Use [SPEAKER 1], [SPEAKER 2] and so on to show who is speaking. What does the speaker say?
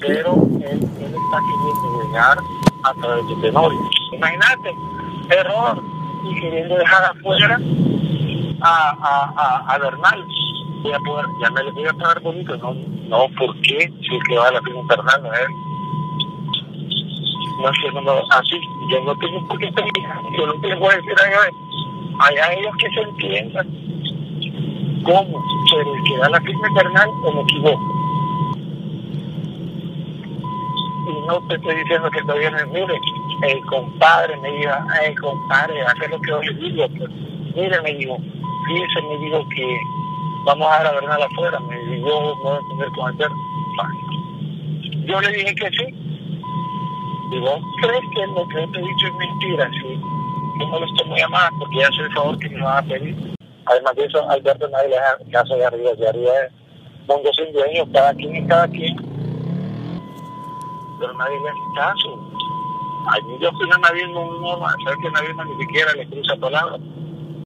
[SPEAKER 1] pero él, está queriendo llegar a través de Tenorio. Imagínate, error, y queriendo dejar afuera a, a, a, a Bernal. Voy a poder, ya me le voy a pagar bonito, no, no, ¿por qué? Si es que va a la firma Bernal, él. No sé, no, no, así, yo no tengo por qué pelear, yo no te voy a decir a allá ellos que se entiendan cómo, pero el que da la firma Bernal o me equivoco. y no te estoy diciendo que todavía no mire, el compadre me dijo, el compadre, hace lo que yo le digo, pues, mire, me dijo, fíjese, me dijo que vamos a dar a Bernal afuera, me dijo, yo voy a entender cómo hacer. Yo le dije que sí. Digo, ¿crees que lo que yo te he dicho es mentira? Sí. Yo no lo estoy muy amado porque ya sé el favor que me van a pedir. Además de eso, Alberto nadie le da caso de arriba, de arriba es mundo sin dueño, cada quien y cada quien pero nadie le hace caso. Allí yo fui a nadie no, no, sabes que nadie ni siquiera le cruza palabras.